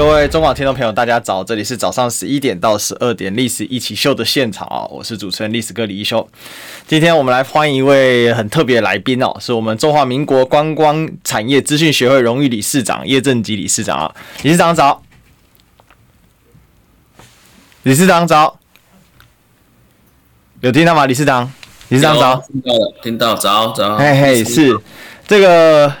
各位中广听众朋友，大家早！这里是早上十一点到十二点《历史一起秀》的现场啊，我是主持人历史哥李一修。今天我们来欢迎一位很特别的来宾哦，是我们中华民国观光产业资讯协会荣誉理事长叶正吉理事长啊，理事长早！理事长早！有听到吗？理事长？理事长早，听到了，听到早早，嘿嘿，是这个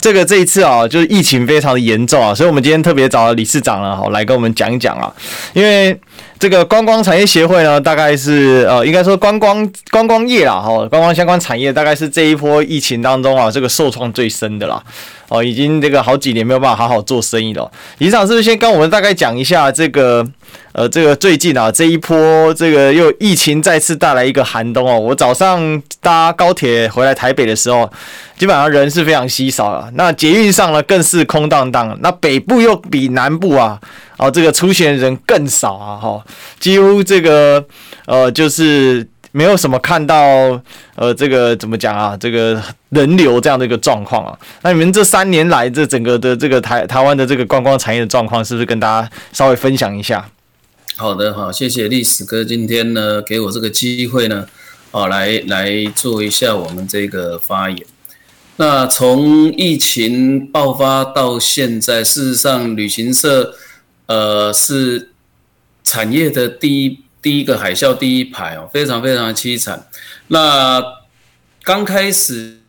这个这一次啊，就是疫情非常的严重啊，所以我们今天特别找了理事长了，好来跟我们讲一讲啊，因为这个观光产业协会呢，大概是呃，应该说观光观光业啦，哈，观光相关产业大概是这一波疫情当中啊，这个受创最深的啦，哦，已经这个好几年没有办法好好做生意了。理事长是不是先跟我们大概讲一下这个？呃，这个最近啊，这一波这个又疫情再次带来一个寒冬哦。我早上搭高铁回来台北的时候，基本上人是非常稀少了。那捷运上呢，更是空荡荡。那北部又比南部啊，哦，这个出行人更少啊，哈，几乎这个呃，就是没有什么看到呃，这个怎么讲啊，这个人流这样的一个状况啊。那你们这三年来这整个的这个台台湾的这个观光产业的状况，是不是跟大家稍微分享一下？好的，好，谢谢历史哥今天呢给我这个机会呢，啊，来来做一下我们这个发言。那从疫情爆发到现在，事实上旅行社呃是产业的第一第一个海啸第一排哦，非常非常的凄惨。那刚开始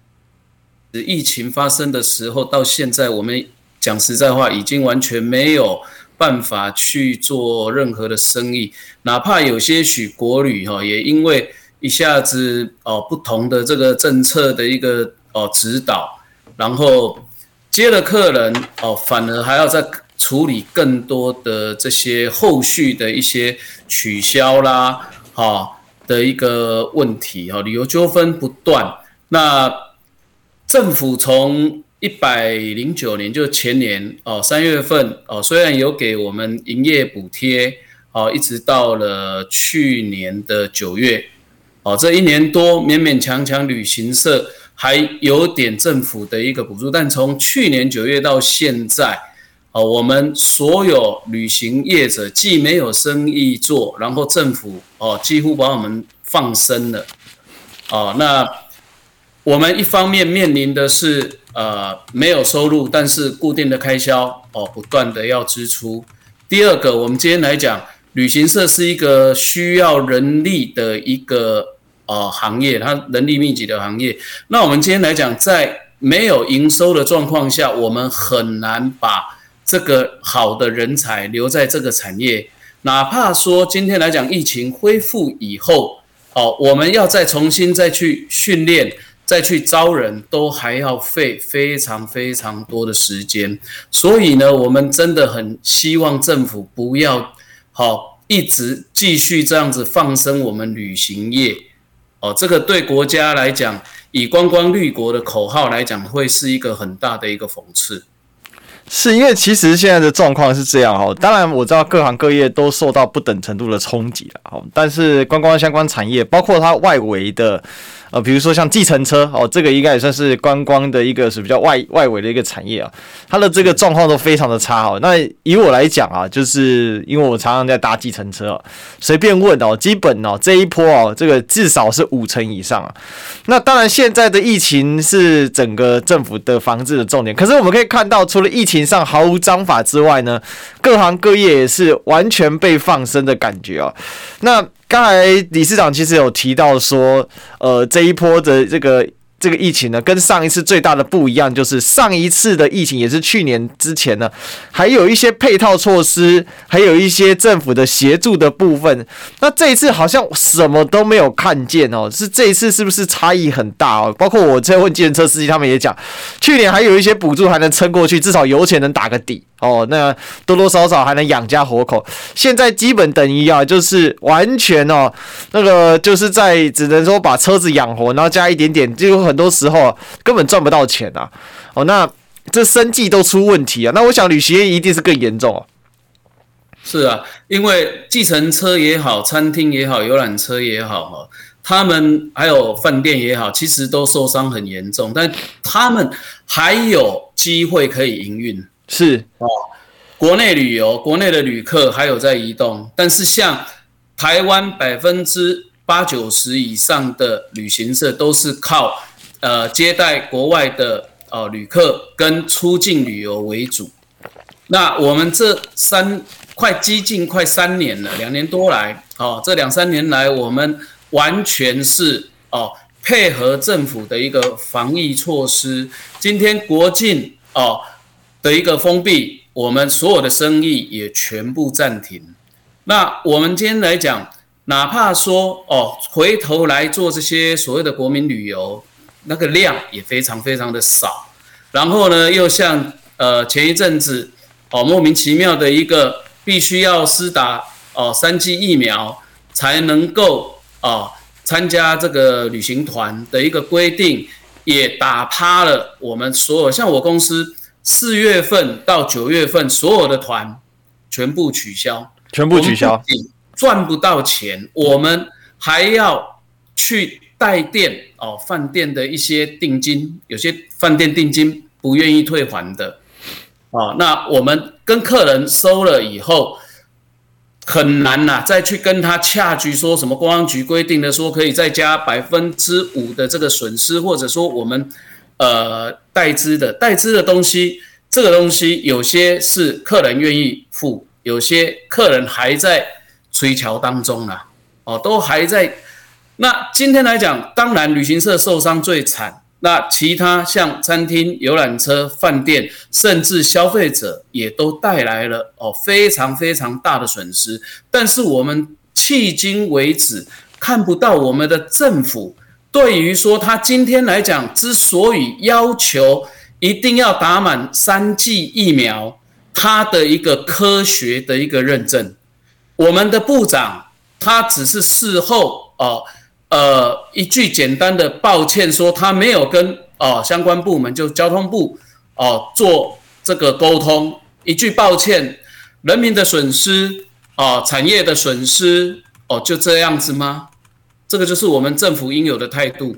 疫情发生的时候到现在，我们讲实在话，已经完全没有。办法去做任何的生意，哪怕有些许国旅哈，也因为一下子哦不同的这个政策的一个哦指导，然后接了客人哦，反而还要再处理更多的这些后续的一些取消啦哈的一个问题哈，旅游纠纷不断，那政府从一百零九年就前年哦，三月份哦，虽然有给我们营业补贴哦，一直到了去年的九月哦，这一年多勉勉强强旅行社还有点政府的一个补助，但从去年九月到现在哦，我们所有旅行业者既没有生意做，然后政府哦几乎把我们放生了哦，那我们一方面面临的是。呃，没有收入，但是固定的开销哦，不断的要支出。第二个，我们今天来讲，旅行社是一个需要人力的一个呃行业，它人力密集的行业。那我们今天来讲，在没有营收的状况下，我们很难把这个好的人才留在这个产业。哪怕说今天来讲，疫情恢复以后，哦，我们要再重新再去训练。再去招人都还要费非常非常多的时间，所以呢，我们真的很希望政府不要好一直继续这样子放生我们旅行业哦，这个对国家来讲，以观光绿国的口号来讲，会是一个很大的一个讽刺。是因为其实现在的状况是这样哦，当然我知道各行各业都受到不等程度的冲击了哦，但是观光相关产业，包括它外围的。呃，比如说像计程车哦，这个应该也算是观光的一个是比较外外围的一个产业啊，它的这个状况都非常的差哦。那以我来讲啊，就是因为我常常在搭计程车哦，随便问哦，基本哦这一波哦，这个至少是五成以上啊。那当然现在的疫情是整个政府的防治的重点，可是我们可以看到，除了疫情上毫无章法之外呢，各行各业也是完全被放生的感觉哦。那刚才理事长其实有提到说，呃，这一波的这个。这个疫情呢，跟上一次最大的不一样，就是上一次的疫情也是去年之前呢，还有一些配套措施，还有一些政府的协助的部分。那这一次好像什么都没有看见哦，是这一次是不是差异很大哦？包括我在问计程车司机，他们也讲，去年还有一些补助还能撑过去，至少油钱能打个底哦，那多多少少还能养家活口。现在基本等于啊，就是完全哦，那个就是在只能说把车子养活，然后加一点点就。很多时候根本赚不到钱啊！哦，那这生计都出问题啊。那我想旅行业一定是更严重啊。是啊，因为计程车也好，餐厅也好，游览车也好，哈，他们还有饭店也好，其实都受伤很严重，但他们还有机会可以营运。是哦，国内旅游，国内的旅客还有在移动，但是像台湾百分之八九十以上的旅行社都是靠呃接待国外的呃旅客跟出境旅游为主。那我们这三。快接近快三年了，两年多来，哦，这两三年来，我们完全是哦配合政府的一个防疫措施。今天国境哦的一个封闭，我们所有的生意也全部暂停。那我们今天来讲，哪怕说哦回头来做这些所谓的国民旅游，那个量也非常非常的少。然后呢，又像呃前一阵子哦莫名其妙的一个。必须要施打哦三剂疫苗才能够哦参加这个旅行团的一个规定，也打趴了我们所有。像我公司四月份到九月份所有的团全部取消，全部取消，赚不到钱，我们还要去代垫哦饭店的一些定金，有些饭店定金不愿意退还的。哦，那我们跟客人收了以后，很难呐，再去跟他洽局说什么？公安局规定的说可以再加百分之五的这个损失，或者说我们呃代支的代支的东西，这个东西有些是客人愿意付，有些客人还在催缴当中啊，哦，都还在。那今天来讲，当然旅行社受伤最惨。那其他像餐厅、游览车、饭店，甚至消费者也都带来了哦非常非常大的损失。但是我们迄今为止看不到我们的政府对于说他今天来讲，之所以要求一定要打满三剂疫苗，他的一个科学的一个认证。我们的部长他只是事后哦。呃，一句简单的抱歉，说他没有跟哦相关部门，就交通部哦做这个沟通。一句抱歉，人民的损失哦，产业的损失哦，就这样子吗？这个就是我们政府应有的态度。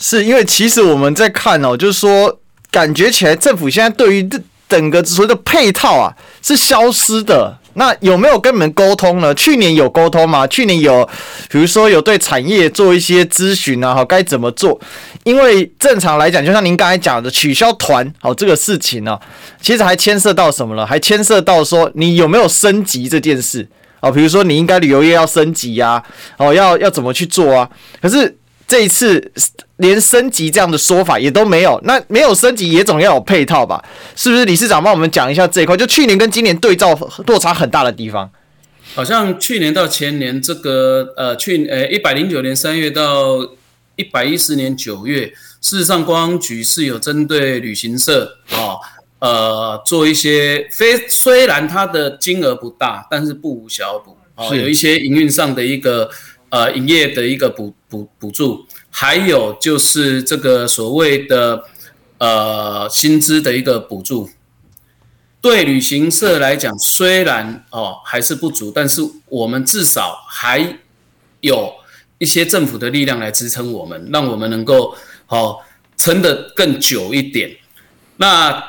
是因为其实我们在看哦，就是说感觉起来政府现在对于这整个所谓的配套啊是消失的。那有没有跟你们沟通呢？去年有沟通吗？去年有，比如说有对产业做一些咨询啊，好，该怎么做？因为正常来讲，就像您刚才讲的，取消团好这个事情呢，其实还牵涉到什么了？还牵涉到说你有没有升级这件事哦？比如说你应该旅游业要升级呀，哦，要要怎么去做啊？可是。这一次连升级这样的说法也都没有，那没有升级也总要有配套吧？是不是？理事长帮我们讲一下这一块，就去年跟今年对照落差很大的地方。好像去年到前年这个呃，去呃一百零九年三月到一百一十年九月，事实上公安局是有针对旅行社啊呃做一些非虽然它的金额不大，但是不无小补啊，有一些营运上的一个。呃，营业的一个补补补助，还有就是这个所谓的呃薪资的一个补助，对旅行社来讲，虽然哦还是不足，但是我们至少还有一些政府的力量来支撑我们，让我们能够哦撑得更久一点。那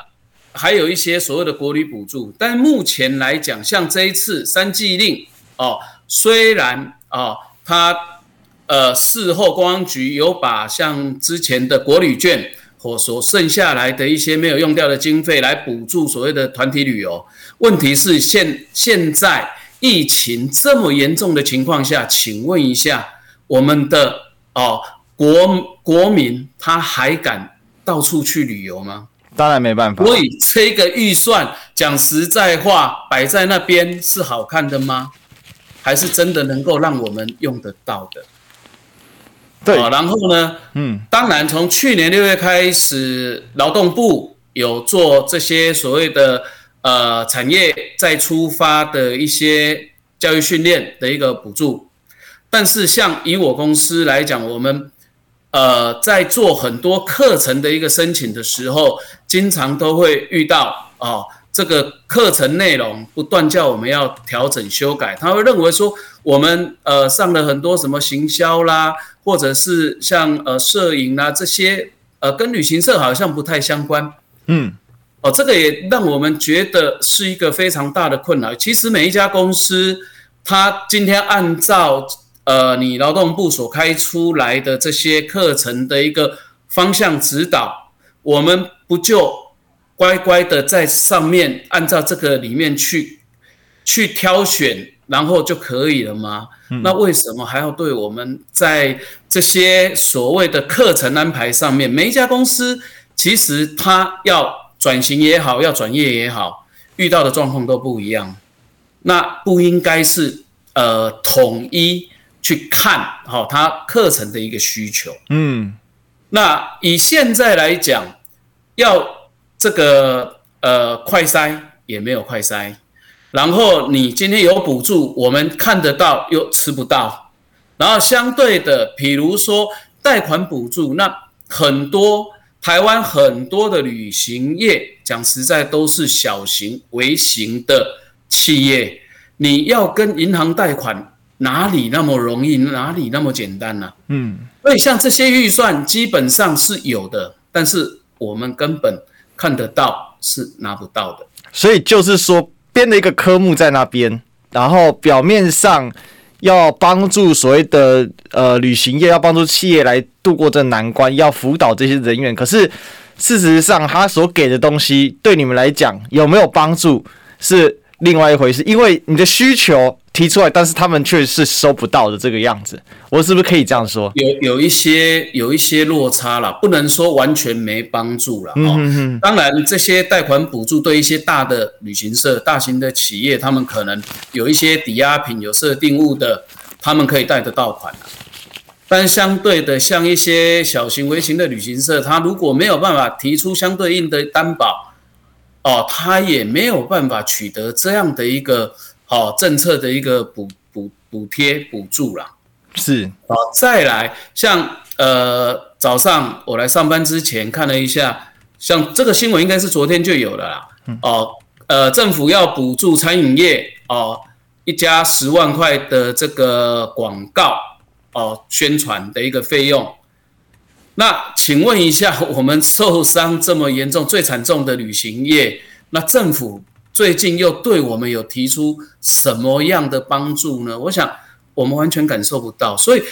还有一些所谓的国旅补助，但目前来讲，像这一次三季令哦，虽然啊。哦他呃事后公安局有把像之前的国旅券或所剩下来的一些没有用掉的经费来补助所谓的团体旅游。问题是现现在疫情这么严重的情况下，请问一下我们的哦国国民他还敢到处去旅游吗？当然没办法。所以这个预算讲实在话摆在那边是好看的吗？还是真的能够让我们用得到的，对。然后呢，嗯，当然从去年六月开始，劳动部有做这些所谓的呃产业再出发的一些教育训练的一个补助，但是像以我公司来讲，我们呃，在做很多课程的一个申请的时候，经常都会遇到哦，这个课程内容不断叫我们要调整修改，他会认为说我们呃上了很多什么行销啦，或者是像呃摄影啦这些呃跟旅行社好像不太相关，嗯，哦，这个也让我们觉得是一个非常大的困扰。其实每一家公司，他今天按照呃，你劳动部所开出来的这些课程的一个方向指导，我们不就乖乖的在上面按照这个里面去去挑选，然后就可以了吗？嗯。那为什么还要对我们在这些所谓的课程安排上面，每一家公司其实它要转型也好，要转业也好，遇到的状况都不一样。那不应该是呃统一。去看好他课程的一个需求，嗯，那以现在来讲，要这个呃快筛也没有快筛，然后你今天有补助，我们看得到又吃不到，然后相对的，比如说贷款补助，那很多台湾很多的旅行业，讲实在都是小型微型的企业，你要跟银行贷款。哪里那么容易？哪里那么简单呢？嗯，所以像这些预算基本上是有的，但是我们根本看得到是拿不到的。所以就是说编了一个科目在那边，然后表面上要帮助所谓的呃旅行业，要帮助企业来度过这难关，要辅导这些人员。可是事实上，他所给的东西对你们来讲有没有帮助是另外一回事，因为你的需求。提出来，但是他们却是收不到的这个样子，我是不是可以这样说？有有一些有一些落差了，不能说完全没帮助了。嗯。当然，这些贷款补助对一些大的旅行社、大型的企业，他们可能有一些抵押品、有设定物的，他们可以贷得到款。但相对的，像一些小型、微型的旅行社，他如果没有办法提出相对应的担保，哦，他也没有办法取得这样的一个。好、哦，政策的一个补补补贴补助啦，是好，再来像呃早上我来上班之前看了一下，像这个新闻应该是昨天就有了啦。哦，呃，政府要补助餐饮业哦，一家十万块的这个广告哦宣传的一个费用。那请问一下，我们受伤这么严重、最惨重的旅行业，那政府？最近又对我们有提出什么样的帮助呢？我想我们完全感受不到。所以，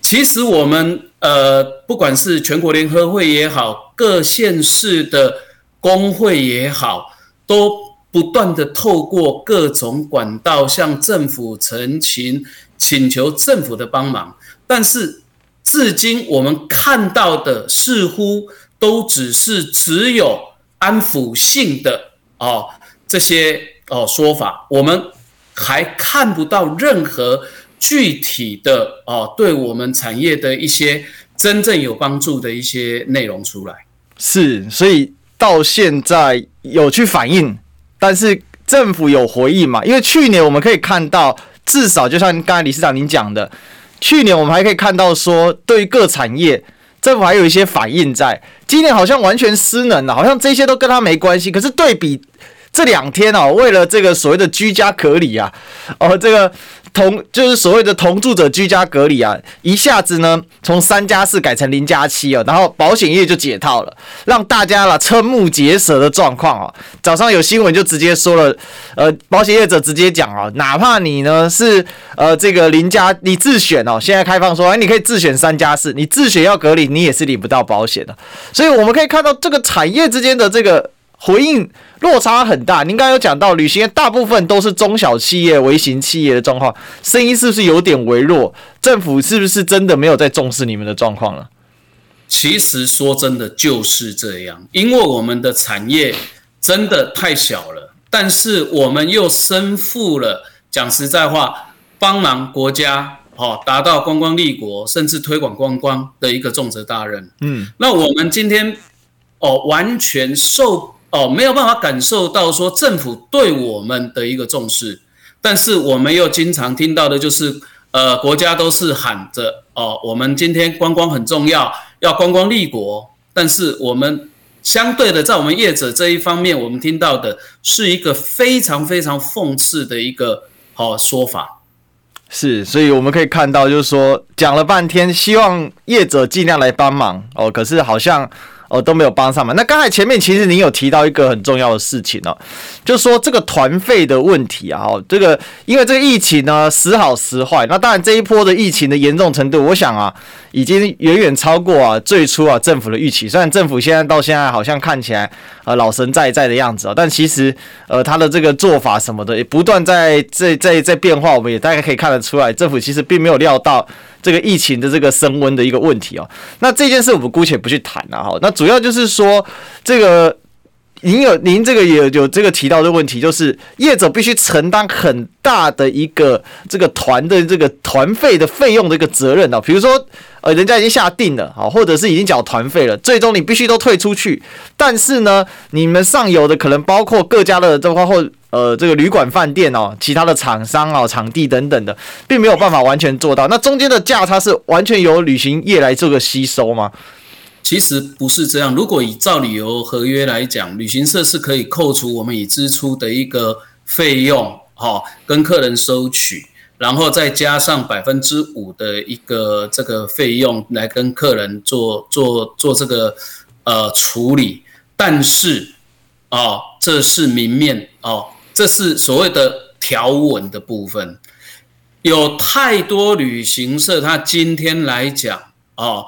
其实我们呃，不管是全国联合会也好，各县市的工会也好，都不断的透过各种管道向政府陈情，请求政府的帮忙。但是至今我们看到的似乎都只是只有安抚性的哦。这些哦说法，我们还看不到任何具体的哦，对我们产业的一些真正有帮助的一些内容出来。是，所以到现在有去反映，但是政府有回应嘛？因为去年我们可以看到，至少就像刚才理事长您讲的，去年我们还可以看到说，对于各产业，政府还有一些反应在。今年好像完全失能了，好像这些都跟他没关系。可是对比。这两天哦，为了这个所谓的居家隔离啊，哦，这个同就是所谓的同住者居家隔离啊，一下子呢从三加四改成零加七哦，然后保险业就解套了，让大家啦瞠目结舌的状况哦。早上有新闻就直接说了，呃，保险业者直接讲哦，哪怕你呢是呃这个零加你自选哦，现在开放说哎，你可以自选三加四，你自选要隔离，你也是领不到保险的。所以我们可以看到这个产业之间的这个。回应落差很大。您刚刚有讲到，旅行业大部分都是中小企业、微型企业的状况，声音是不是有点微弱？政府是不是真的没有在重视你们的状况了？其实说真的就是这样，因为我们的产业真的太小了，但是我们又身负了讲实在话，帮忙国家哦，达到观光立国，甚至推广观光的一个重责大任。嗯，那我们今天哦，完全受。哦，没有办法感受到说政府对我们的一个重视，但是我们又经常听到的就是，呃，国家都是喊着哦，我们今天观光很重要，要观光立国。但是我们相对的，在我们业者这一方面，我们听到的是一个非常非常讽刺的一个好说法。是，所以我们可以看到，就是说讲了半天，希望业者尽量来帮忙哦，可是好像。哦，都没有帮上忙。那刚才前面其实您有提到一个很重要的事情哦，就说这个团费的问题啊。哦，这个因为这个疫情呢时好时坏。那当然这一波的疫情的严重程度，我想啊，已经远远超过啊最初啊政府的预期。虽然政府现在到现在好像看起来呃老神在在的样子啊，但其实呃他的这个做法什么的也不断在在在在变化。我们也大概可以看得出来，政府其实并没有料到。这个疫情的这个升温的一个问题哦，那这件事我们姑且不去谈了哈。那主要就是说，这个您有您这个也有这个提到的问题，就是业者必须承担很大的一个这个团的这个团费的费用的一个责任啊。比如说，呃，人家已经下定了啊，或者是已经缴团费了，最终你必须都退出去。但是呢，你们上游的可能包括各家的这块或。呃，这个旅馆、饭店哦，其他的厂商哦，场地等等的，并没有办法完全做到。那中间的价差是完全由旅行业来做个吸收吗？其实不是这样。如果以照旅游合约来讲，旅行社是可以扣除我们已支出的一个费用，哈，跟客人收取，然后再加上百分之五的一个这个费用来跟客人做做做这个呃处理。但是哦，这是明面哦。这是所谓的条文的部分，有太多旅行社，他今天来讲，哦，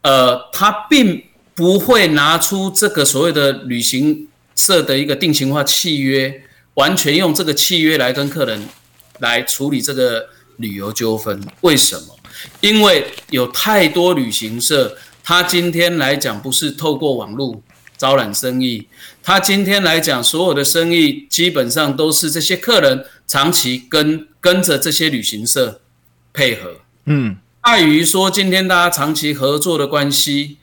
呃，他并不会拿出这个所谓的旅行社的一个定型化契约，完全用这个契约来跟客人来处理这个旅游纠纷。为什么？因为有太多旅行社，他今天来讲不是透过网络招揽生意。他今天来讲，所有的生意基本上都是这些客人长期跟跟着这些旅行社配合，嗯，碍于说今天大家长期合作的关系，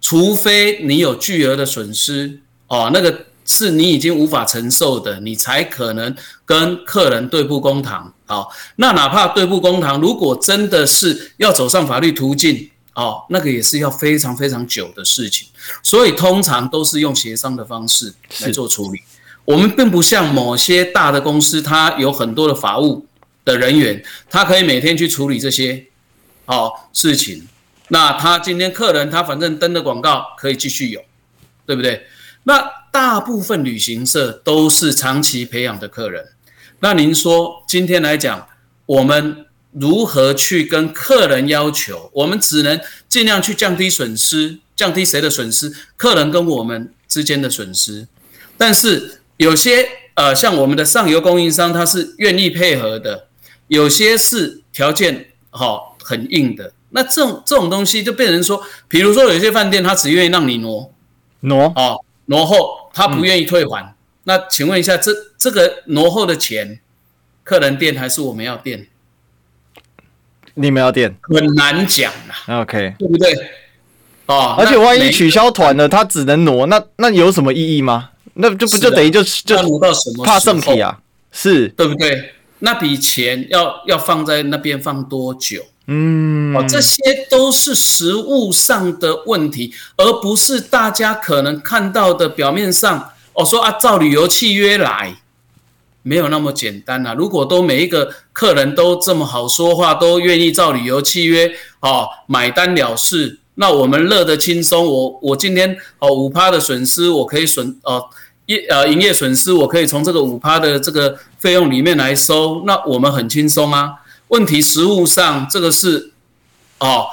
除非你有巨额的损失哦，那个是你已经无法承受的，你才可能跟客人对簿公堂。好，那哪怕对簿公堂，如果真的是要走上法律途径。哦，那个也是要非常非常久的事情，所以通常都是用协商的方式来做处理。我们并不像某些大的公司，它有很多的法务的人员，他可以每天去处理这些哦事情。那他今天客人他反正登的广告可以继续有，对不对？那大部分旅行社都是长期培养的客人。那您说今天来讲，我们。如何去跟客人要求？我们只能尽量去降低损失，降低谁的损失？客人跟我们之间的损失。但是有些呃，像我们的上游供应商，他是愿意配合的；有些是条件好、哦、很硬的。那这种这种东西就变成说，比如说有些饭店，他只愿意让你挪挪哦，挪后，他不愿意退还。嗯、那请问一下，这这个挪后的钱，客人垫还是我们要垫？你们要垫很难讲啊，OK，对不对？哦，而且万一取消团了，他只能挪，那那有什么意义吗？那就不就等于就就挪到什么怕圣体啊？是对不对？那笔钱要要放在那边放多久？嗯，哦，这些都是实物上的问题，而不是大家可能看到的表面上。哦，说啊，照旅游契约来。没有那么简单呐、啊！如果都每一个客人都这么好说话，都愿意照旅游契约哦买单了事，那我们乐得轻松。我我今天哦五趴的损失，我可以损哦业呃营业损失，我可以从这个五趴的这个费用里面来收，那我们很轻松啊。问题实物上这个是哦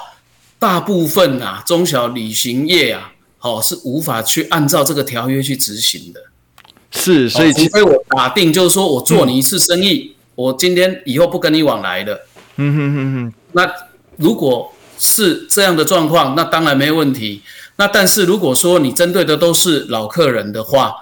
大部分啊中小旅行业啊，哦是无法去按照这个条约去执行的。是，所以除非我打定就是说我做你一次生意，嗯、我今天以后不跟你往来的。嗯哼哼哼。那如果是这样的状况，那当然没问题。那但是如果说你针对的都是老客人的话，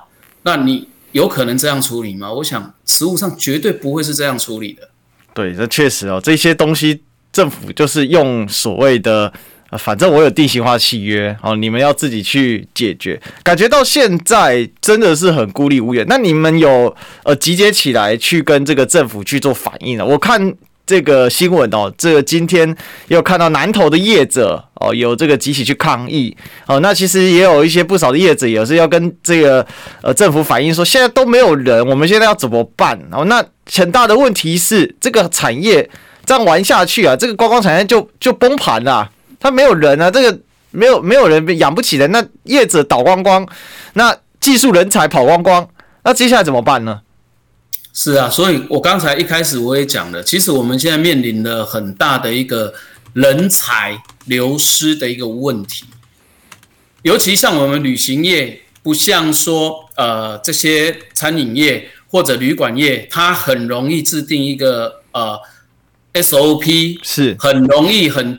那你有可能这样处理吗？我想实务上绝对不会是这样处理的。对，这确实哦，这些东西政府就是用所谓的。反正我有定型化契约哦，你们要自己去解决。感觉到现在真的是很孤立无援。那你们有呃集结起来去跟这个政府去做反应了？我看这个新闻哦，这个今天有看到南投的业者哦，有这个集体去抗议哦。那其实也有一些不少的业者也是要跟这个呃政府反映说，现在都没有人，我们现在要怎么办？哦，那很大的问题是这个产业这样玩下去啊，这个观光产业就就崩盘了，它没有人啊，这个没有没有人养不起人，那叶子倒光光，那技术人才跑光光，那接下来怎么办呢？是啊，所以我刚才一开始我也讲了，其实我们现在面临了很大的一个人才流失的一个问题，尤其像我们旅行业，不像说呃这些餐饮业或者旅馆业，它很容易制定一个呃 SOP，是很容易很。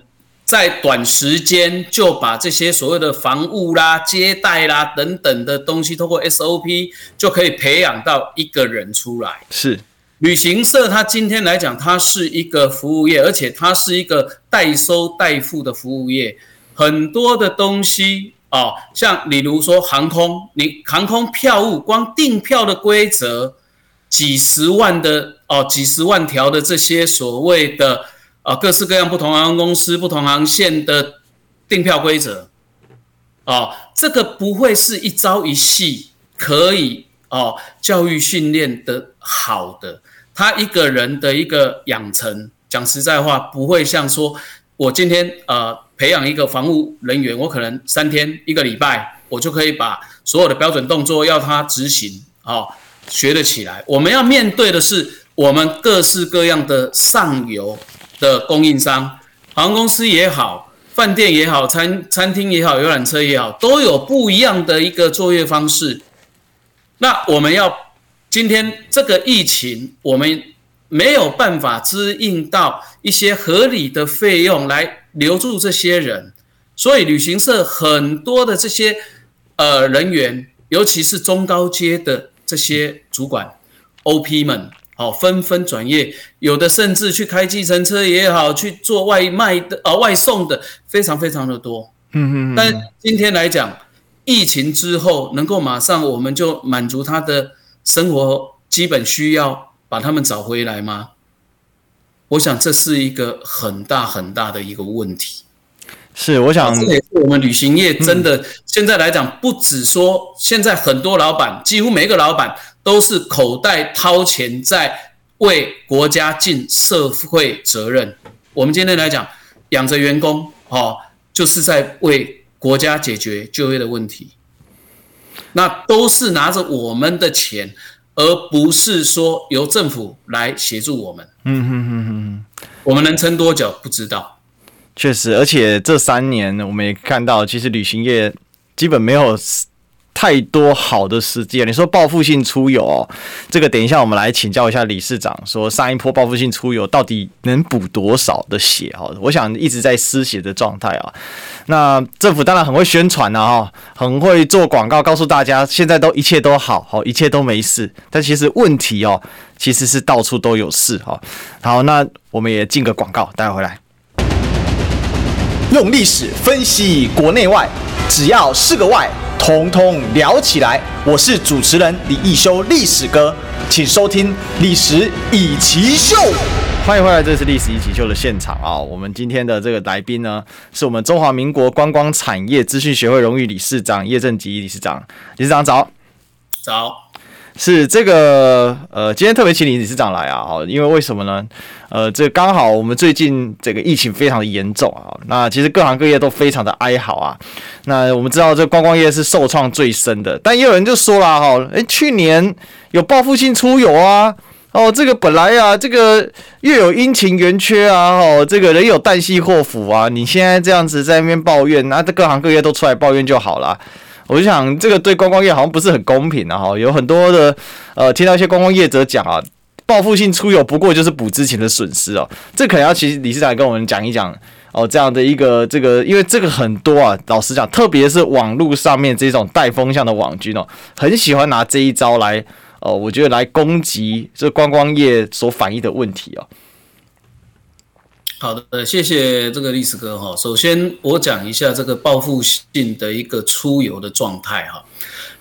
在短时间就把这些所谓的防务啦、接待啦等等的东西，通过 SOP 就可以培养到一个人出来。是，旅行社它今天来讲，它是一个服务业，而且它是一个代收代付的服务业。很多的东西哦，像例如说航空，你航空票务光订票的规则，几十万的哦，几十万条的这些所谓的。啊，各式各样不同航空公司、不同航线的订票规则，啊，这个不会是一朝一夕可以哦教育训练的好的。他一个人的一个养成，讲实在话，不会像说我今天呃培养一个防务人员，我可能三天一个礼拜，我就可以把所有的标准动作要他执行，哦，学得起来。我们要面对的是我们各式各样的上游。的供应商，航空公司也好，饭店也好，餐餐厅也好，游览车也好，都有不一样的一个作业方式。那我们要今天这个疫情，我们没有办法支应到一些合理的费用来留住这些人，所以旅行社很多的这些呃人员，尤其是中高阶的这些主管 OP 们。好，纷纷转业，有的甚至去开计程车也好，去做外卖的啊、呃，外送的，非常非常的多。嗯嗯。但今天来讲，疫情之后，能够马上我们就满足他的生活基本需要，把他们找回来吗？我想这是一个很大很大的一个问题。是，我想这也是我们旅行业真的现在来讲，不止说现在很多老板，几乎每一个老板。都是口袋掏钱在为国家尽社会责任。我们今天来讲，养着员工，哦，就是在为国家解决就业的问题。那都是拿着我们的钱，而不是说由政府来协助我们。嗯哼哼哼，我们能撑多久不知道。确实，而且这三年我们也看到，其实旅行业基本没有。太多好的时机，你说报复性出游哦，这个等一下我们来请教一下理事长，说上一波报复性出游到底能补多少的血哈？我想一直在失血的状态啊。那政府当然很会宣传呐哈，很会做广告，告诉大家现在都一切都好，好一切都没事。但其实问题哦，其实是到处都有事哈。好，那我们也进个广告，待会回来。用历史分析国内外，只要是个“外”。通通聊起来！我是主持人李易修，历史哥，请收听《历史以奇秀》。欢迎回来，这是《历史易起秀》的现场啊！我们今天的这个来宾呢，是我们中华民国观光产业资讯协会荣誉理事长叶正吉理事长。理事长早，早。是这个呃，今天特别请李理事长来啊，哦，因为为什么呢？呃，这刚好我们最近这个疫情非常的严重啊，那其实各行各业都非常的哀嚎啊。那我们知道这观光业是受创最深的，但也有人就说了哈，诶，去年有报复性出游啊，哦，这个本来啊，这个月有阴晴圆缺啊，哦，这个人有旦夕祸福啊，你现在这样子在那边抱怨，那这各行各业都出来抱怨就好了。我就想，这个对观光业好像不是很公平啊！哈，有很多的呃，听到一些观光业者讲啊，报复性出游不过就是补之前的损失哦。这可能要其实理事长跟我们讲一讲哦，这样的一个这个，因为这个很多啊，老实讲，特别是网络上面这种带风向的网军哦，很喜欢拿这一招来哦，我觉得来攻击这观光业所反映的问题哦。好的，谢谢这个历史哥哈。首先，我讲一下这个报复性的一个出游的状态哈。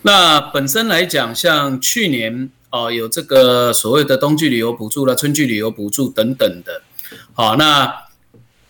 那本身来讲，像去年啊，有这个所谓的冬季旅游补助啦、春季旅游补助等等的。好，那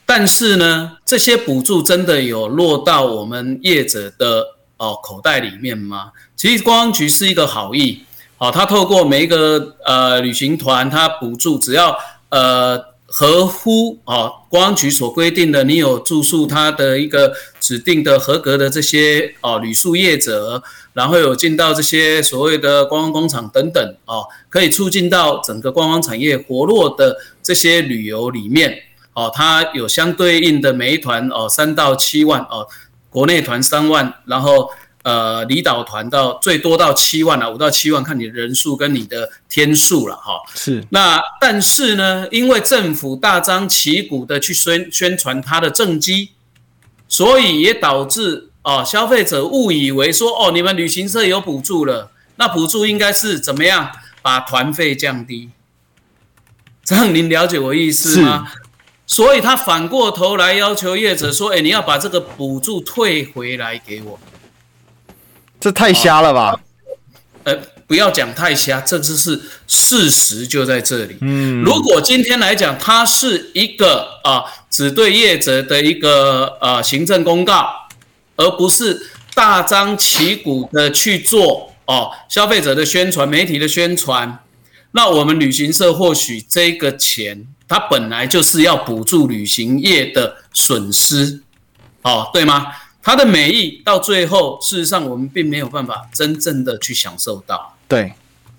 但是呢，这些补助真的有落到我们业者的哦口袋里面吗？其实观光局是一个好意，好，他透过每一个呃旅行团，他补助只要呃。合乎啊，观光局所规定的，你有住宿，它的一个指定的合格的这些哦旅宿业者，然后有进到这些所谓的观光工厂等等啊，可以促进到整个观光产业活络的这些旅游里面哦，它有相对应的每一团哦三到七万哦，国内团三万，然后。呃，离岛团到最多到七万啊，五到七万，看你的人数跟你的天数了哈。是。那但是呢，因为政府大张旗鼓的去宣宣传他的政绩，所以也导致啊、哦，消费者误以为说，哦，你们旅行社有补助了，那补助应该是怎么样，把团费降低。这样您了解我意思吗？所以他反过头来要求业者说，哎，你要把这个补助退回来给我。这太瞎了吧？呃，不要讲太瞎，这只是事实就在这里。嗯，如果今天来讲，它是一个啊，只对业者的一个呃行政公告，而不是大张旗鼓的去做哦消费者的宣传、媒体的宣传，那我们旅行社或许这个钱，它本来就是要补助旅行业的损失，哦，对吗？它的美意到最后，事实上我们并没有办法真正的去享受到。对，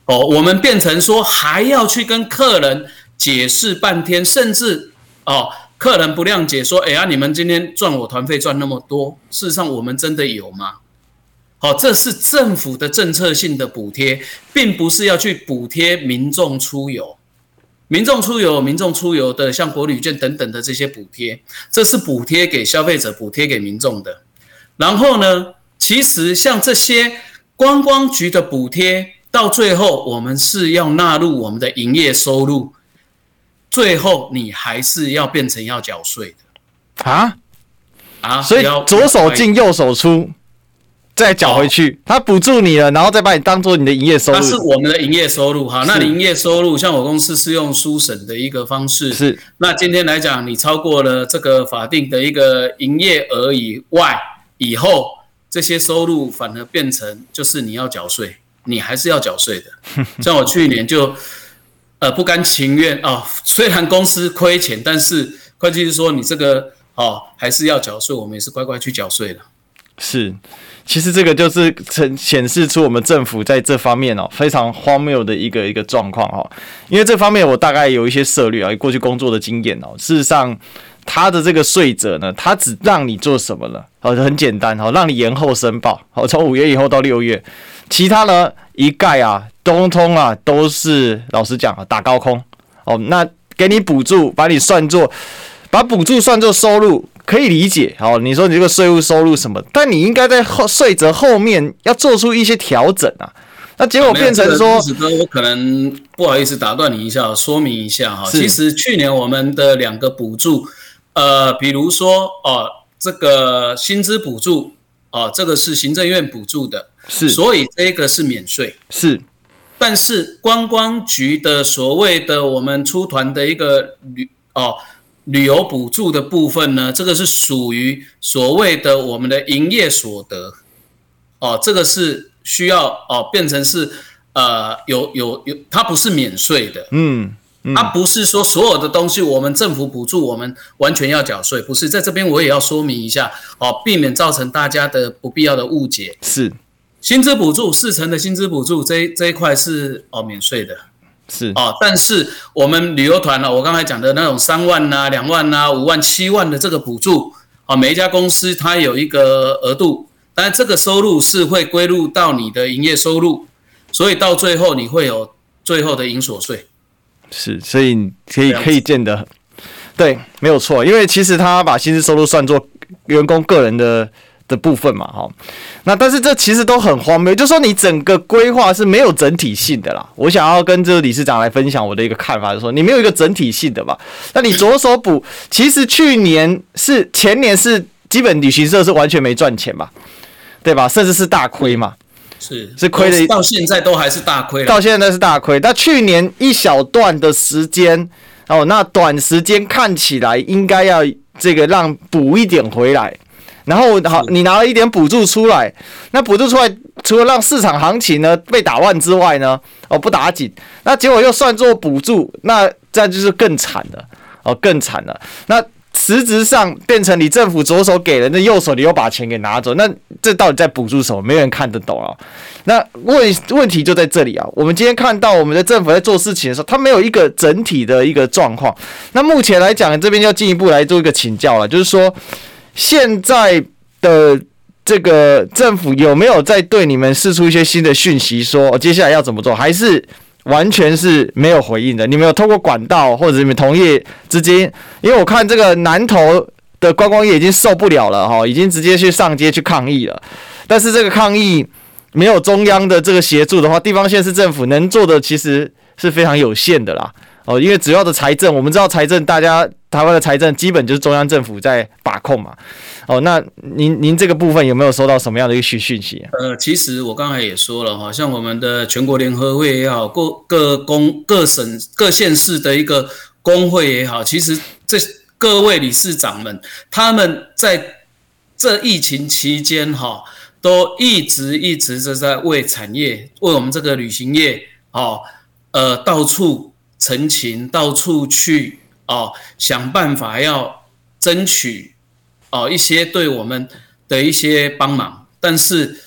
哦，我们变成说还要去跟客人解释半天，甚至哦，客人不谅解，说，哎呀，你们今天赚我团费赚那么多，事实上我们真的有吗？好，这是政府的政策性的补贴，并不是要去补贴民众出游。民众出游，民众出游的像国旅券等等的这些补贴，这是补贴给消费者，补贴给民众的。然后呢，其实像这些观光局的补贴，到最后我们是要纳入我们的营业收入，最后你还是要变成要缴税的啊啊！所以左手进右手出，再缴回去，他补助你了，然后再把你当做你的营业收入。那是我们的营业收入哈。那你营业收入，像我公司是用书审的一个方式。是。那今天来讲，你超过了这个法定的一个营业额以外。以后这些收入反而变成就是你要缴税，你还是要缴税的。像我去年就呃不甘情愿哦，虽然公司亏钱，但是会计师说你这个哦还是要缴税，我们也是乖乖去缴税了。是，其实这个就是呈显示出我们政府在这方面哦非常荒谬的一个一个状况哦。因为这方面我大概有一些涉略啊，过去工作的经验哦，事实上。他的这个税者呢，他只让你做什么了？好，很简单，好，让你延后申报，好，从五月以后到六月，其他呢一概啊，通通啊都是老实讲啊，打高空。哦，那给你补助，把你算作，把补助算作收入，可以理解。好，你说你这个税务收入什么，但你应该在后税则后面要做出一些调整啊。那结果变成说，子哥，我可能不好意思打断你一下，说明一下哈。其实去年我们的两个补助。呃，比如说哦，这个薪资补助哦，这个是行政院补助的，是，所以这个是免税，是。但是观光局的所谓的我们出团的一个旅哦旅游补助的部分呢，这个是属于所谓的我们的营业所得，哦，这个是需要哦变成是呃有有有，它不是免税的，嗯。它不是说所有的东西我们政府补助我们完全要缴税，不是，在这边我也要说明一下，哦，避免造成大家的不必要的误解。是，薪资补助四成的薪资补助这这一块是哦免税的，是哦，但是我们旅游团呢，我刚才讲的那种三万呐、两万呐、五万、七万的这个补助，哦，每一家公司它有一个额度，但这个收入是会归入到你的营业收入，所以到最后你会有最后的营所税。是，所以你可以可以见得，对，没有错，因为其实他把薪资收入算作员工个人的的部分嘛，哈，那但是这其实都很荒谬，就说你整个规划是没有整体性的啦。我想要跟这个理事长来分享我的一个看法，就是说你没有一个整体性的吧？那你左手补，其实去年是前年是基本旅行社是完全没赚钱嘛，对吧？甚至是大亏嘛。是是亏的，到现在都还是大亏。到现在是大亏。那去年一小段的时间哦，那短时间看起来应该要这个让补一点回来，然后好，你拿了一点补助出来，那补助出来除了让市场行情呢被打乱之外呢，哦不打紧，那结果又算作补助，那这样就是更惨了，哦更惨了，那。实质上变成你政府左手给了，那右手你又把钱给拿走，那这到底在补助什么？没人看得懂啊。那问问题就在这里啊。我们今天看到我们的政府在做事情的时候，它没有一个整体的一个状况。那目前来讲，这边要进一步来做一个请教了，就是说现在的这个政府有没有在对你们释出一些新的讯息，说接下来要怎么做，还是？完全是没有回应的。你们有透过管道或者你们同业之间，因为我看这个南投的观光业已经受不了了哈，已经直接去上街去抗议了。但是这个抗议没有中央的这个协助的话，地方县市政府能做的其实是非常有限的啦。哦，因为主要的财政，我们知道财政，大家台湾的财政基本就是中央政府在把控嘛。哦，那您您这个部分有没有收到什么样的一个讯讯息啊？呃，其实我刚才也说了哈，像我们的全国联合会也好，各各公各省各县市的一个工会也好，其实这各位理事长们，他们在这疫情期间哈，都一直一直是在为产业，为我们这个旅行业，哦，呃，到处。陈情到处去哦，想办法要争取哦一些对我们的一些帮忙，但是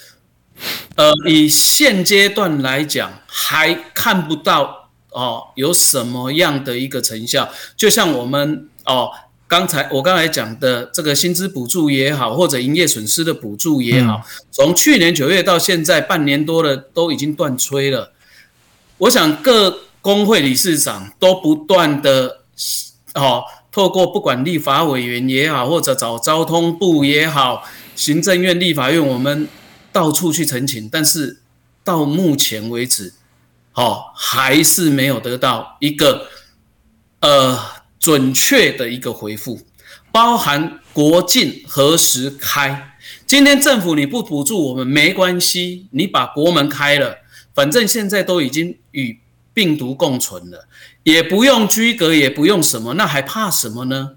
呃，以现阶段来讲，还看不到哦有什么样的一个成效。就像我们哦刚才我刚才讲的这个薪资补助也好，或者营业损失的补助也好，从去年九月到现在半年多了，都已经断吹了。我想各。工会理事长都不断的哦，透过不管立法委员也好，或者找交通部也好，行政院、立法院，我们到处去澄清，但是到目前为止，哦，还是没有得到一个呃准确的一个回复，包含国境何时开？今天政府你不补助我们没关系，你把国门开了，反正现在都已经与。病毒共存了，也不用居隔，也不用什么，那还怕什么呢？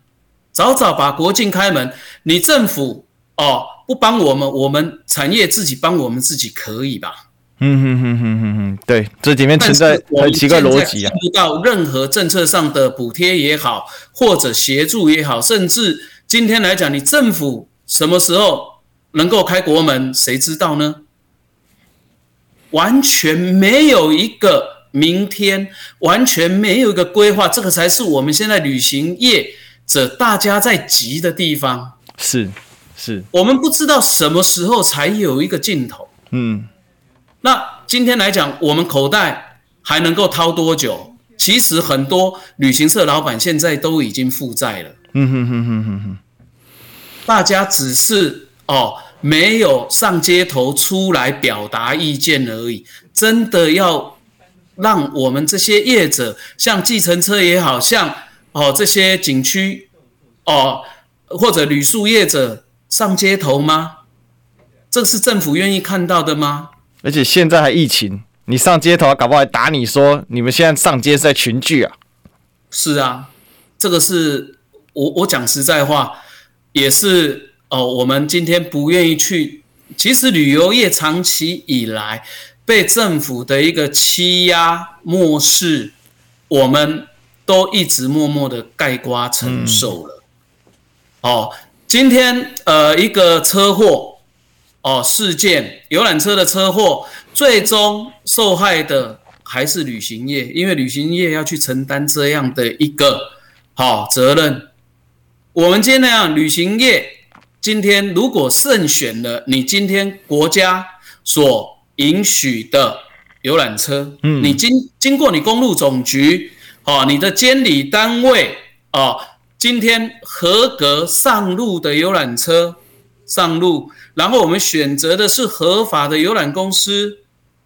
早早把国境开门，你政府哦不帮我们，我们产业自己帮我们自己可以吧？嗯哼哼哼哼哼，对，这里面存在很奇怪逻辑啊。不到任何政策上的补贴也好，或者协助也好，甚至今天来讲，你政府什么时候能够开国门，谁知道呢？完全没有一个。明天完全没有一个规划，这个才是我们现在旅行业者大家在急的地方。是，是我们不知道什么时候才有一个尽头。嗯，那今天来讲，我们口袋还能够掏多久？其实很多旅行社老板现在都已经负债了。嗯哼哼哼哼哼，大家只是哦，没有上街头出来表达意见而已。真的要。让我们这些业者，像计程车也好，像哦这些景区哦或者旅宿业者上街头吗？这是政府愿意看到的吗？而且现在还疫情，你上街头，搞不好还打你说你们现在上街是在群聚啊？是啊，这个是我我讲实在话，也是哦，我们今天不愿意去。其实旅游业长期以来。被政府的一个欺压、漠视，我们都一直默默的盖瓜承受了。嗯、哦，今天呃一个车祸哦事件，游览车的车祸，最终受害的还是旅行业，因为旅行业要去承担这样的一个好、哦、责任。我们今天那样，旅行业今天如果胜选了，你今天国家所允许的游览车，嗯，你经经过你公路总局，哦，你的监理单位，哦，今天合格上路的游览车上路，然后我们选择的是合法的游览公司，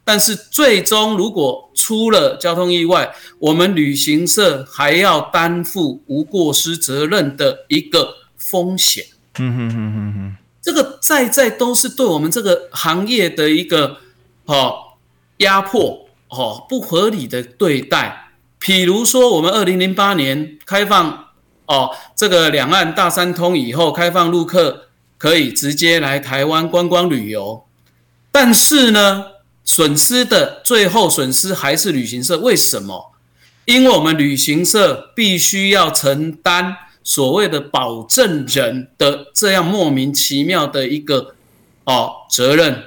但是最终如果出了交通意外，我们旅行社还要担负无过失责任的一个风险。嗯哼哼哼哼，这个在在都是对我们这个行业的一个。哦，压迫哦，不合理的对待，譬如说，我们二零零八年开放哦，这个两岸大三通以后，开放陆客可以直接来台湾观光旅游，但是呢，损失的最后损失还是旅行社。为什么？因为我们旅行社必须要承担所谓的保证人的这样莫名其妙的一个哦责任，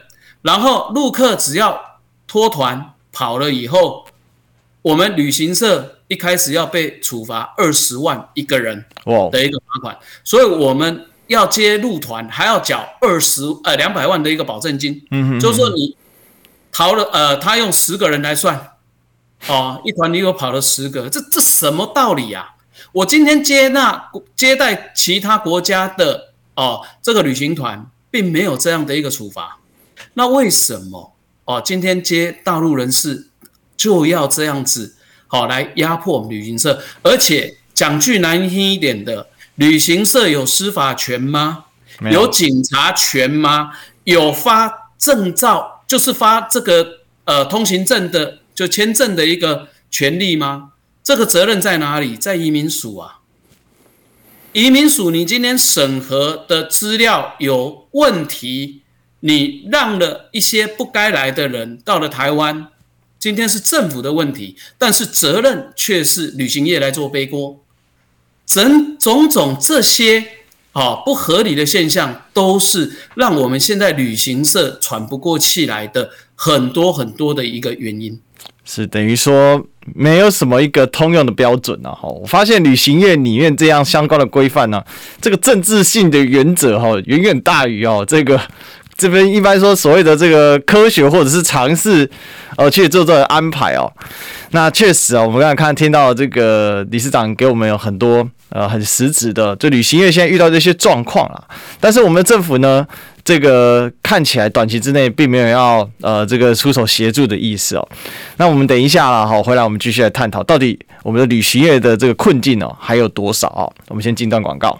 然后陆客只要脱团跑了以后。我们旅行社一开始要被处罚二十万一个人的一个罚款，所以我们要接入团还要缴二十呃两百万的一个保证金。嗯哼，就是说你逃了呃，他用十个人来算，哦，一团你又跑了十个，这这什么道理呀？我今天接纳接待其他国家的哦这个旅行团，并没有这样的一个处罚，那为什么哦今天接大陆人士？就要这样子，好来压迫旅行社，而且讲句难听一点的，旅行社有司法权吗？有，有警察权吗？有发证照，就是发这个呃通行证的，就签证的一个权利吗？这个责任在哪里？在移民署啊。移民署，你今天审核的资料有问题，你让了一些不该来的人到了台湾。今天是政府的问题，但是责任却是旅行业来做背锅。整种种这些啊不合理的现象，都是让我们现在旅行社喘不过气来的很多很多的一个原因。是等于说没有什么一个通用的标准呢？哈，我发现旅行业里面这样相关的规范呢，这个政治性的原则哈，远远大于哦这个。这边一般说所谓的这个科学或者是尝试，呃，去做这个安排哦。那确实啊，我们刚才看听到这个理事长给我们有很多呃很实质的，就旅行业现在遇到这些状况啊。但是我们的政府呢，这个看起来短期之内并没有要呃这个出手协助的意思哦。那我们等一下了好，回来我们继续来探讨到底我们的旅行业的这个困境哦还有多少哦。我们先进段广告。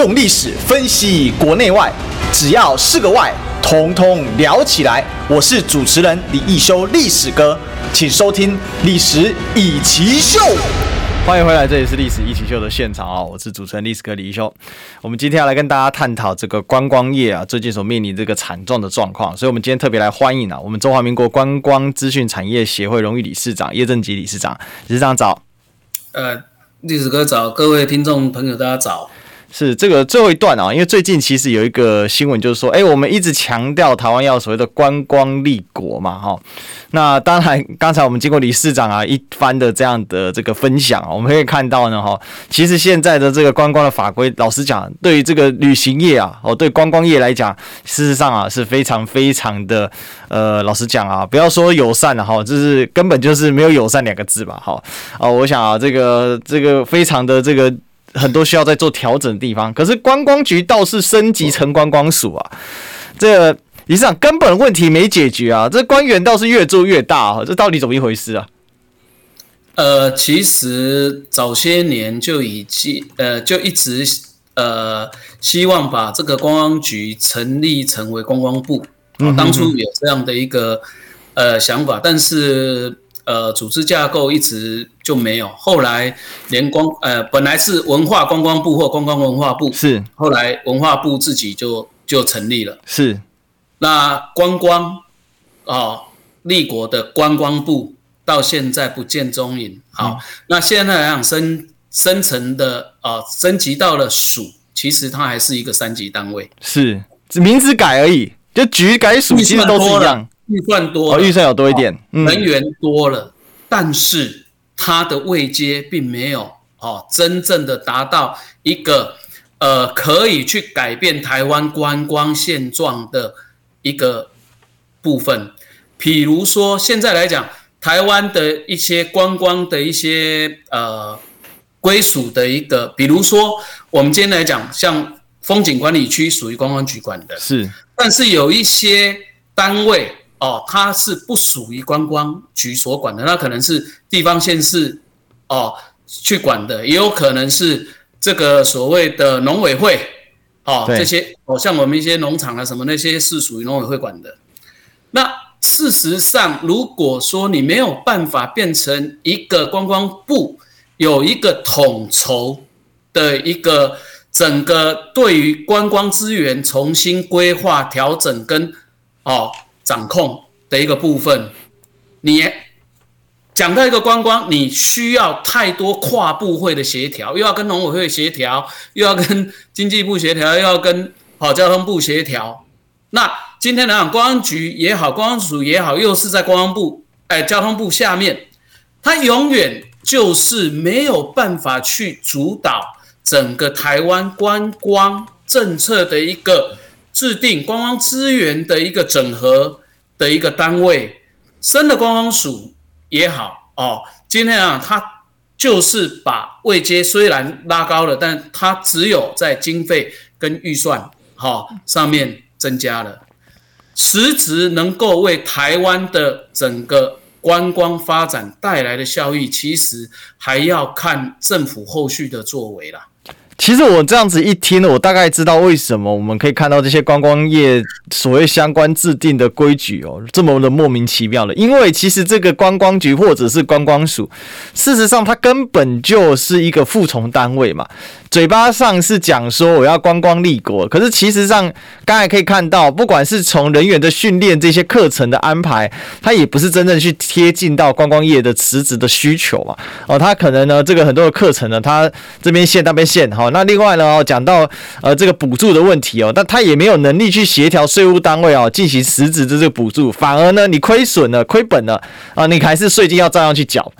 用历史分析国内外，只要是个“外”，统统聊起来。我是主持人李一修，历史哥，请收听《历史易起秀》。欢迎回来，这里是《历史易起秀》的现场啊！我是主持人历史哥李一修。我们今天要来跟大家探讨这个观光业啊，最近所面临这个惨状的状况，所以我们今天特别来欢迎啊，我们中华民国观光资讯产业协会荣誉理事长叶正吉理事长。理事长早。呃，历史哥早，各位听众朋友大家早。是这个最后一段啊，因为最近其实有一个新闻，就是说，哎，我们一直强调台湾要所谓的观光立国嘛，哈。那当然，刚才我们经过理事长啊一番的这样的这个分享，我们可以看到呢，哈，其实现在的这个观光的法规，老实讲，对于这个旅行业啊，哦，对观光业来讲，事实上啊是非常非常的，呃，老实讲啊，不要说友善了哈，就是根本就是没有友善两个字吧，哈。哦，我想啊，这个这个非常的这个。很多需要在做调整的地方，可是观光局倒是升级成观光署啊，这个理事长根本问题没解决啊，这官员倒是越做越大啊，这到底怎么一回事啊？呃，其实早些年就已经呃就一直呃希望把这个观光局成立成为观光部，当初有这样的一个呃想法，但是。呃，组织架构一直就没有，后来连光呃本来是文化观光部或观光文化部是，后来文化部自己就就成立了。是，那观光啊、哦、立国的观光部到现在不见踪影。好，嗯、那现在来讲升升层的啊、呃、升级到了署，其实它还是一个三级单位，是名字改而已，就局改署其实都是一样。预算多了，预算有多一点，人员多了，但是它的位阶并没有哦，真正的达到一个呃可以去改变台湾观光现状的一个部分。比如说，现在来讲，台湾的一些观光的一些呃归属的一个，比如说我们今天来讲，像风景管理区属于观光局管的，是，但是有一些单位。哦，它是不属于观光局所管的，那可能是地方县市哦去管的，也有可能是这个所谓的农委会哦，这些哦像我们一些农场啊什么那些是属于农委会管的。那事实上，如果说你没有办法变成一个观光部，有一个统筹的一个整个对于观光资源重新规划、调整跟哦掌控的一个部分，你讲到一个观光，你需要太多跨部会的协调，又要跟农委会协调，又要跟经济部协调，又要跟好交通部协调。那今天来讲，观光局也好，观光署也好，又是在观光部哎交通部下面，它永远就是没有办法去主导整个台湾观光政策的一个制定，观光资源的一个整合的一个单位。深的观光署也好哦，今天啊，它就是把位阶虽然拉高了，但它只有在经费跟预算好上面。增加了，实质能够为台湾的整个观光发展带来的效益，其实还要看政府后续的作为啦。其实我这样子一听呢，我大概知道为什么我们可以看到这些观光业所谓相关制定的规矩哦，这么的莫名其妙的。因为其实这个观光局或者是观光署，事实上它根本就是一个附从单位嘛。嘴巴上是讲说我要观光立国，可是其实上刚才可以看到，不管是从人员的训练这些课程的安排，它也不是真正去贴近到观光业的实质的需求嘛。哦，它可能呢这个很多的课程呢，它这边限那边限哈。那另外呢，讲到呃这个补助的问题哦，但他也没有能力去协调税务单位哦进行实质的这个补助，反而呢你亏损了、亏本了啊，你还是税金要照样去缴。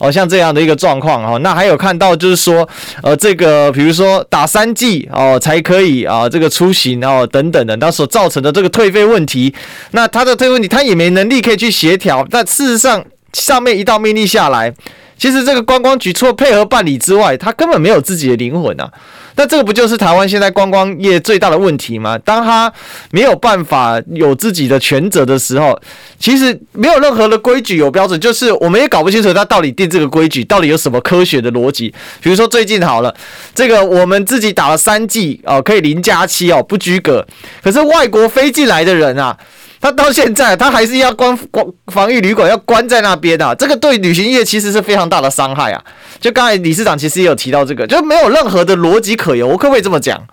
哦，像这样的一个状况哦，那还有看到就是说，呃，这个比如说打三剂哦才可以啊，这个出行哦等等的，那所造成的这个退费问题，那他的退费问题他也没能力可以去协调。但事实上，上面一道命令下来，其实这个观光局除了配合办理之外，他根本没有自己的灵魂啊。那这个不就是台湾现在观光业最大的问题吗？当他没有办法有自己的权责的时候，其实没有任何的规矩有标准，就是我们也搞不清楚他到底定这个规矩到底有什么科学的逻辑。比如说最近好了，这个我们自己打了三剂哦，可以零加七哦，不拘格。可是外国飞进来的人啊。他到现在，他还是要关关防疫旅馆，要关在那边的，这个对旅行业其实是非常大的伤害啊！就刚才理事长其实也有提到这个，就没有任何的逻辑可言。我可不可以这么讲？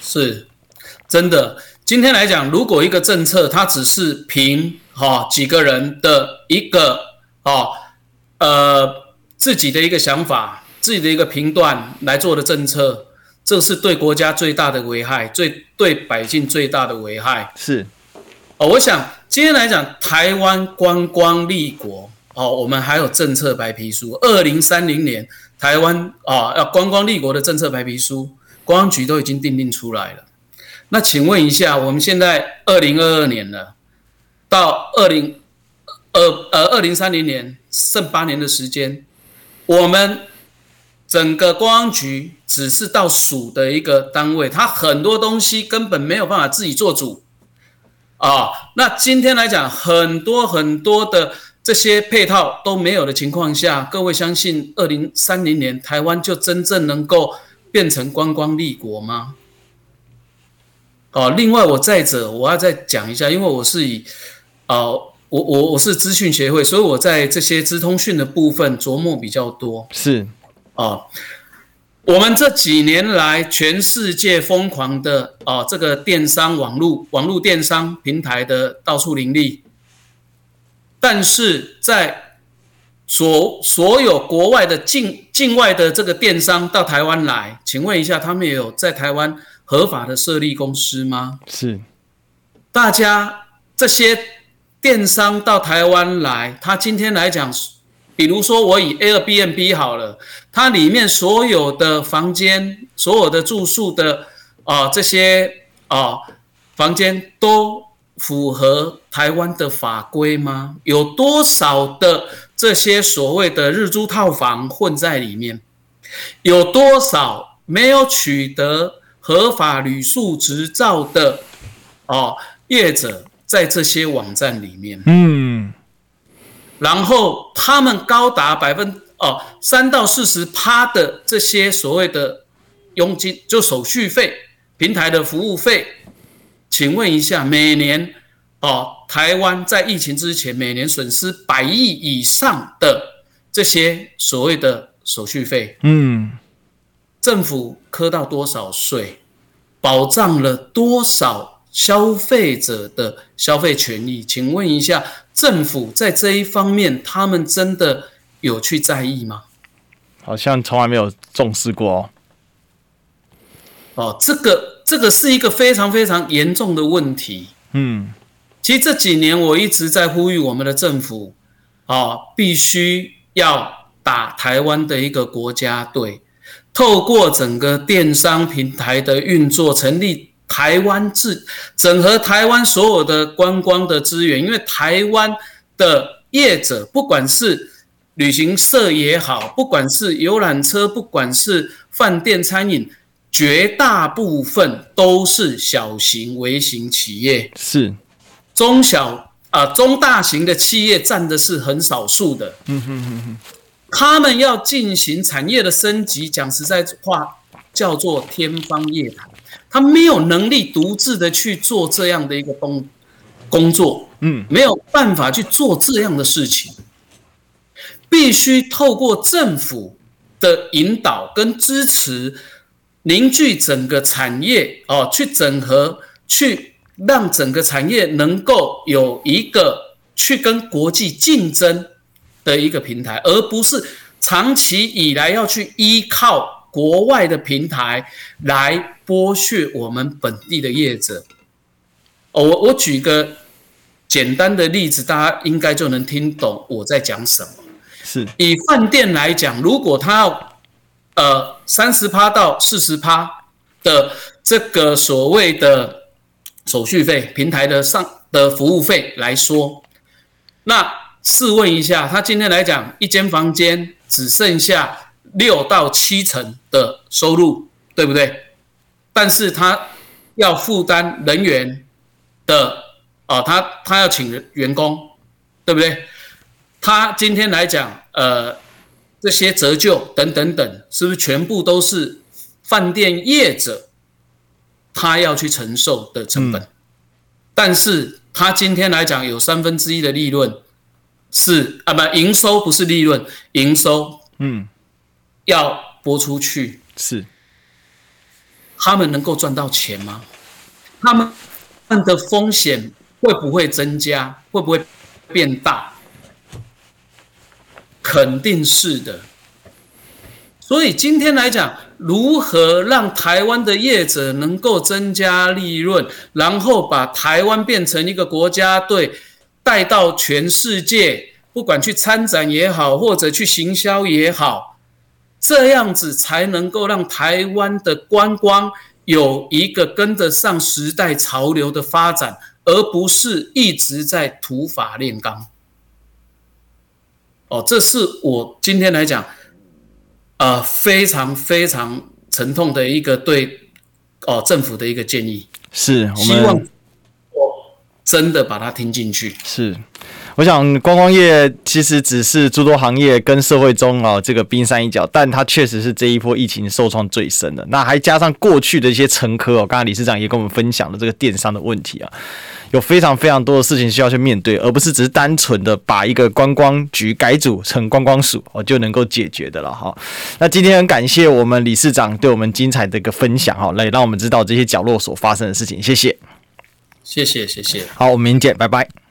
是，真的。今天来讲，如果一个政策它只是凭哈几个人的一个哦呃自己的一个想法、自己的一个评断来做的政策，这是对国家最大的危害，最对百姓最大的危害是。哦，我想今天来讲台湾观光立国哦，我们还有政策白皮书，二零三零年台湾啊要观光立国的政策白皮书，观光局都已经订定出来了。那请问一下，我们现在二零二二年了，到二零二呃二零三零年剩八年的时间，我们整个观光局只是到数的一个单位，它很多东西根本没有办法自己做主。啊、哦，那今天来讲，很多很多的这些配套都没有的情况下，各位相信二零三零年台湾就真正能够变成观光立国吗？哦，另外我再者我要再讲一下，因为我是以，哦，我我我是资讯协会，所以我在这些资通讯的部分琢磨比较多。是，哦。我们这几年来，全世界疯狂的啊，这个电商网络网络电商平台的到处林立，但是在所所有国外的境境外的这个电商到台湾来，请问一下，他们也有在台湾合法的设立公司吗？是，大家这些电商到台湾来，他今天来讲。比如说，我以 Airbnb 好了，它里面所有的房间、所有的住宿的啊、这些啊、房间都符合台湾的法规吗？有多少的这些所谓的日租套房混在里面？有多少没有取得合法旅宿执照的哦、业者在这些网站里面？嗯。然后他们高达百分哦三到四十趴的这些所谓的佣金，就手续费、平台的服务费，请问一下，每年哦，台湾在疫情之前每年损失百亿以上的这些所谓的手续费，嗯，政府磕到多少税，保障了多少消费者的消费权益？请问一下，政府在这一方面，他们真的有去在意吗？好像从来没有重视过哦。哦，这个这个是一个非常非常严重的问题。嗯，其实这几年我一直在呼吁我们的政府啊、哦，必须要打台湾的一个国家队，透过整个电商平台的运作，成立台湾自整合台湾所有的观光的资源，因为台湾的业者不管是旅行社也好，不管是游览车，不管是饭店餐饮。绝大部分都是小型、微型企业，是中小啊、呃、中大型的企业占的是很少数的。嗯哼哼哼，他们要进行产业的升级，讲实在话，叫做天方夜谭。他没有能力独自的去做这样的一个工工作，嗯，没有办法去做这样的事情，必须透过政府的引导跟支持。凝聚整个产业哦，去整合，去让整个产业能够有一个去跟国际竞争的一个平台，而不是长期以来要去依靠国外的平台来剥削我们本地的业者。哦，我我举个简单的例子，大家应该就能听懂我在讲什么。是以饭店来讲，如果他要。呃，三十趴到四十趴的这个所谓的手续费，平台的上的服务费来说，那试问一下，他今天来讲，一间房间只剩下六到七成的收入，对不对？但是他要负担人员的，啊，他他要请员工，对不对？他今天来讲，呃。这些折旧等等等，是不是全部都是饭店业者他要去承受的成本？嗯、但是他今天来讲有三分之一的利润是啊，不营收不是利润，营收嗯要播出去是，他们能够赚到钱吗？他们的风险会不会增加？会不会变大？肯定是的，所以今天来讲，如何让台湾的业者能够增加利润，然后把台湾变成一个国家队，带到全世界，不管去参展也好，或者去行销也好，这样子才能够让台湾的观光有一个跟得上时代潮流的发展，而不是一直在土法炼钢。哦，这是我今天来讲，呃，非常非常沉痛的一个对哦政府的一个建议，是我们希望我真的把它听进去。是，我想观光业其实只是诸多行业跟社会中啊这个冰山一角，但它确实是这一波疫情受创最深的。那还加上过去的一些沉疴哦，刚才理事长也跟我们分享了这个电商的问题啊。有非常非常多的事情需要去面对，而不是只是单纯的把一个观光局改组成观光署哦就能够解决的了哈。那今天很感谢我们理事长对我们精彩的一个分享哈，来让我们知道这些角落所发生的事情，谢谢，谢谢谢谢，好，我们明天见，拜拜。